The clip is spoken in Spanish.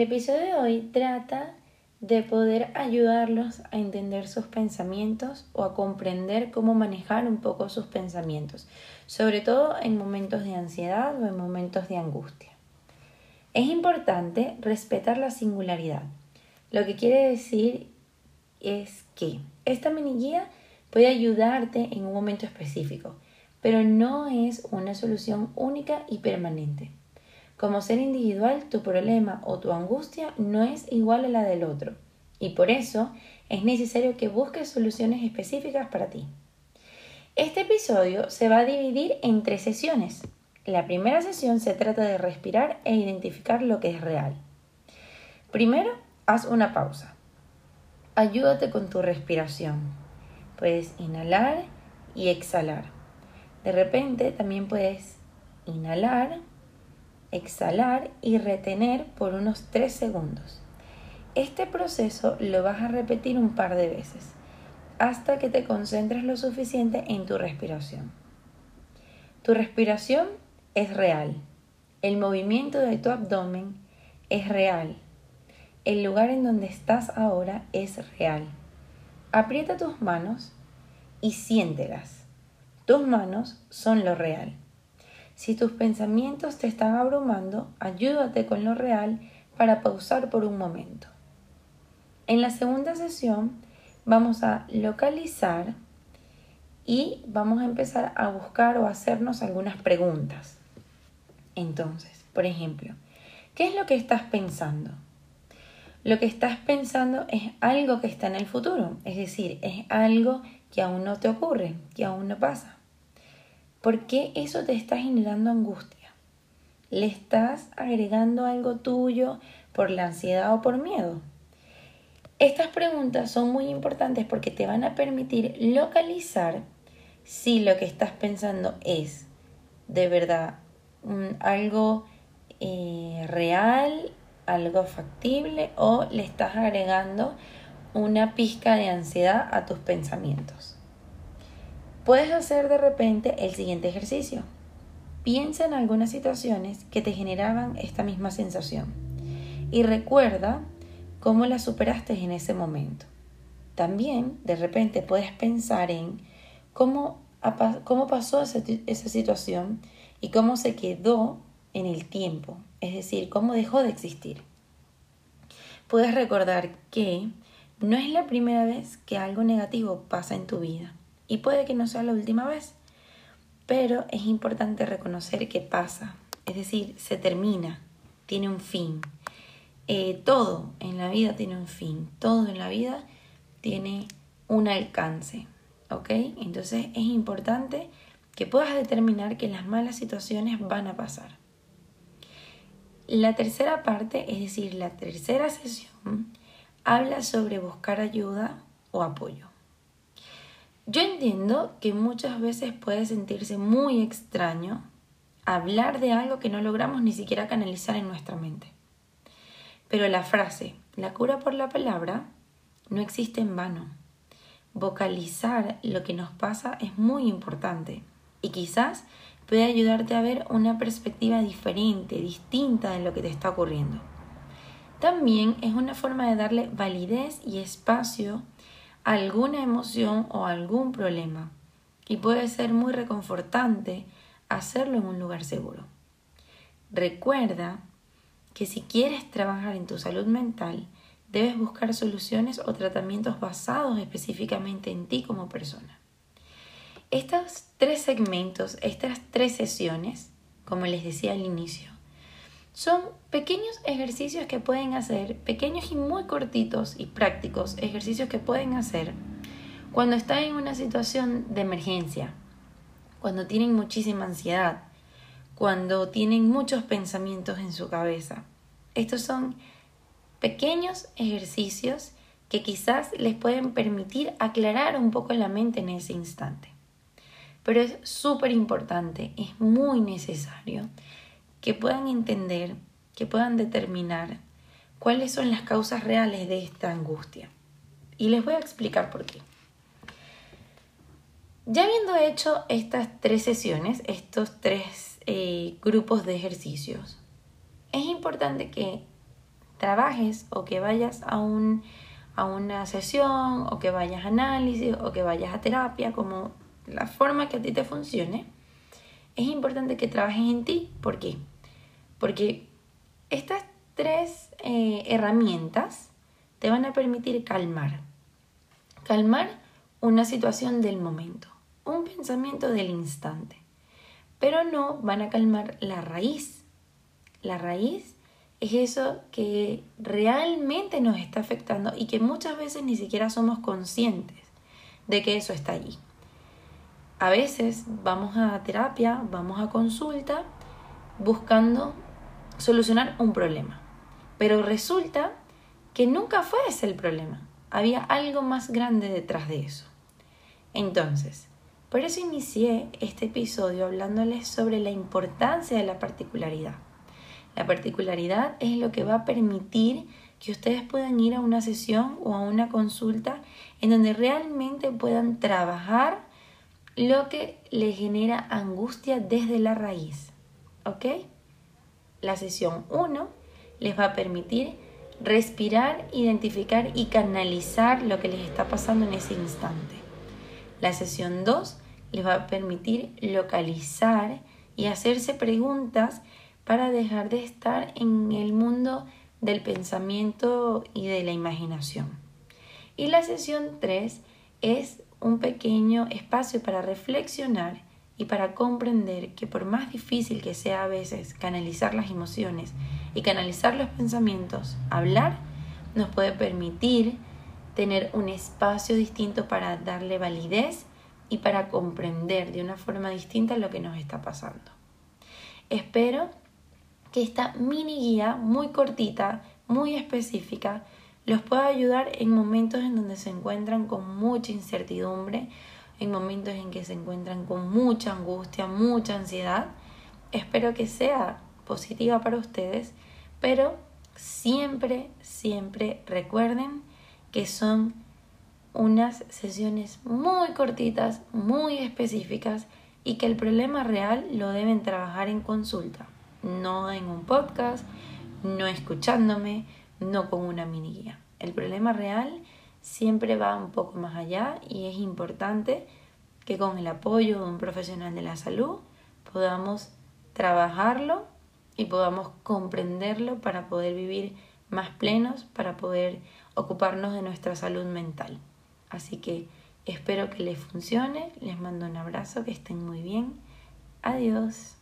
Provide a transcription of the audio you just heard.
El episodio de hoy trata de poder ayudarlos a entender sus pensamientos o a comprender cómo manejar un poco sus pensamientos, sobre todo en momentos de ansiedad o en momentos de angustia. Es importante respetar la singularidad, lo que quiere decir es que esta mini guía puede ayudarte en un momento específico, pero no es una solución única y permanente. Como ser individual, tu problema o tu angustia no es igual a la del otro, y por eso es necesario que busques soluciones específicas para ti. Este episodio se va a dividir en tres sesiones. La primera sesión se trata de respirar e identificar lo que es real. Primero, haz una pausa. Ayúdate con tu respiración. Puedes inhalar y exhalar. De repente también puedes inhalar, exhalar y retener por unos 3 segundos. Este proceso lo vas a repetir un par de veces hasta que te concentres lo suficiente en tu respiración. Tu respiración es real. El movimiento de tu abdomen es real. El lugar en donde estás ahora es real. Aprieta tus manos y siéntelas. Tus manos son lo real. Si tus pensamientos te están abrumando, ayúdate con lo real para pausar por un momento. En la segunda sesión vamos a localizar y vamos a empezar a buscar o hacernos algunas preguntas. Entonces, por ejemplo, ¿qué es lo que estás pensando? Lo que estás pensando es algo que está en el futuro, es decir, es algo que aún no te ocurre, que aún no pasa. ¿Por qué eso te está generando angustia? ¿Le estás agregando algo tuyo por la ansiedad o por miedo? Estas preguntas son muy importantes porque te van a permitir localizar si lo que estás pensando es de verdad algo eh, real, algo factible o le estás agregando una pizca de ansiedad a tus pensamientos. Puedes hacer de repente el siguiente ejercicio. Piensa en algunas situaciones que te generaban esta misma sensación y recuerda cómo la superaste en ese momento. También de repente puedes pensar en cómo, cómo pasó esa, esa situación y cómo se quedó en el tiempo, es decir, cómo dejó de existir. Puedes recordar que no es la primera vez que algo negativo pasa en tu vida y puede que no sea la última vez, pero es importante reconocer que pasa, es decir, se termina, tiene un fin. Eh, todo en la vida tiene un fin, todo en la vida tiene un alcance, ¿ok? Entonces es importante que puedas determinar que las malas situaciones van a pasar. La tercera parte, es decir, la tercera sesión, habla sobre buscar ayuda o apoyo. Yo entiendo que muchas veces puede sentirse muy extraño hablar de algo que no logramos ni siquiera canalizar en nuestra mente. Pero la frase, la cura por la palabra, no existe en vano. Vocalizar lo que nos pasa es muy importante y quizás puede ayudarte a ver una perspectiva diferente, distinta de lo que te está ocurriendo. También es una forma de darle validez y espacio alguna emoción o algún problema y puede ser muy reconfortante hacerlo en un lugar seguro. Recuerda que si quieres trabajar en tu salud mental, debes buscar soluciones o tratamientos basados específicamente en ti como persona. Estos tres segmentos, estas tres sesiones, como les decía al inicio, son pequeños ejercicios que pueden hacer, pequeños y muy cortitos y prácticos ejercicios que pueden hacer cuando están en una situación de emergencia, cuando tienen muchísima ansiedad, cuando tienen muchos pensamientos en su cabeza. Estos son pequeños ejercicios que quizás les pueden permitir aclarar un poco la mente en ese instante. Pero es súper importante, es muy necesario que puedan entender, que puedan determinar cuáles son las causas reales de esta angustia. Y les voy a explicar por qué. Ya habiendo hecho estas tres sesiones, estos tres eh, grupos de ejercicios, es importante que trabajes o que vayas a, un, a una sesión o que vayas a análisis o que vayas a terapia, como la forma que a ti te funcione, es importante que trabajes en ti. ¿Por qué? Porque estas tres eh, herramientas te van a permitir calmar. Calmar una situación del momento, un pensamiento del instante. Pero no van a calmar la raíz. La raíz es eso que realmente nos está afectando y que muchas veces ni siquiera somos conscientes de que eso está allí. A veces vamos a terapia, vamos a consulta buscando solucionar un problema, pero resulta que nunca fue ese el problema, había algo más grande detrás de eso. Entonces, por eso inicié este episodio hablándoles sobre la importancia de la particularidad. La particularidad es lo que va a permitir que ustedes puedan ir a una sesión o a una consulta en donde realmente puedan trabajar lo que les genera angustia desde la raíz. ¿Ok? La sesión 1 les va a permitir respirar, identificar y canalizar lo que les está pasando en ese instante. La sesión 2 les va a permitir localizar y hacerse preguntas para dejar de estar en el mundo del pensamiento y de la imaginación. Y la sesión 3 es un pequeño espacio para reflexionar y para comprender que por más difícil que sea a veces canalizar las emociones y canalizar los pensamientos, hablar nos puede permitir tener un espacio distinto para darle validez y para comprender de una forma distinta lo que nos está pasando. Espero que esta mini guía muy cortita, muy específica, los pueda ayudar en momentos en donde se encuentran con mucha incertidumbre, en momentos en que se encuentran con mucha angustia, mucha ansiedad. Espero que sea positiva para ustedes, pero siempre, siempre recuerden que son unas sesiones muy cortitas, muy específicas y que el problema real lo deben trabajar en consulta no en un podcast, no escuchándome, no con una mini guía. El problema real siempre va un poco más allá y es importante que con el apoyo de un profesional de la salud podamos trabajarlo y podamos comprenderlo para poder vivir más plenos, para poder ocuparnos de nuestra salud mental. Así que espero que les funcione, les mando un abrazo, que estén muy bien. Adiós.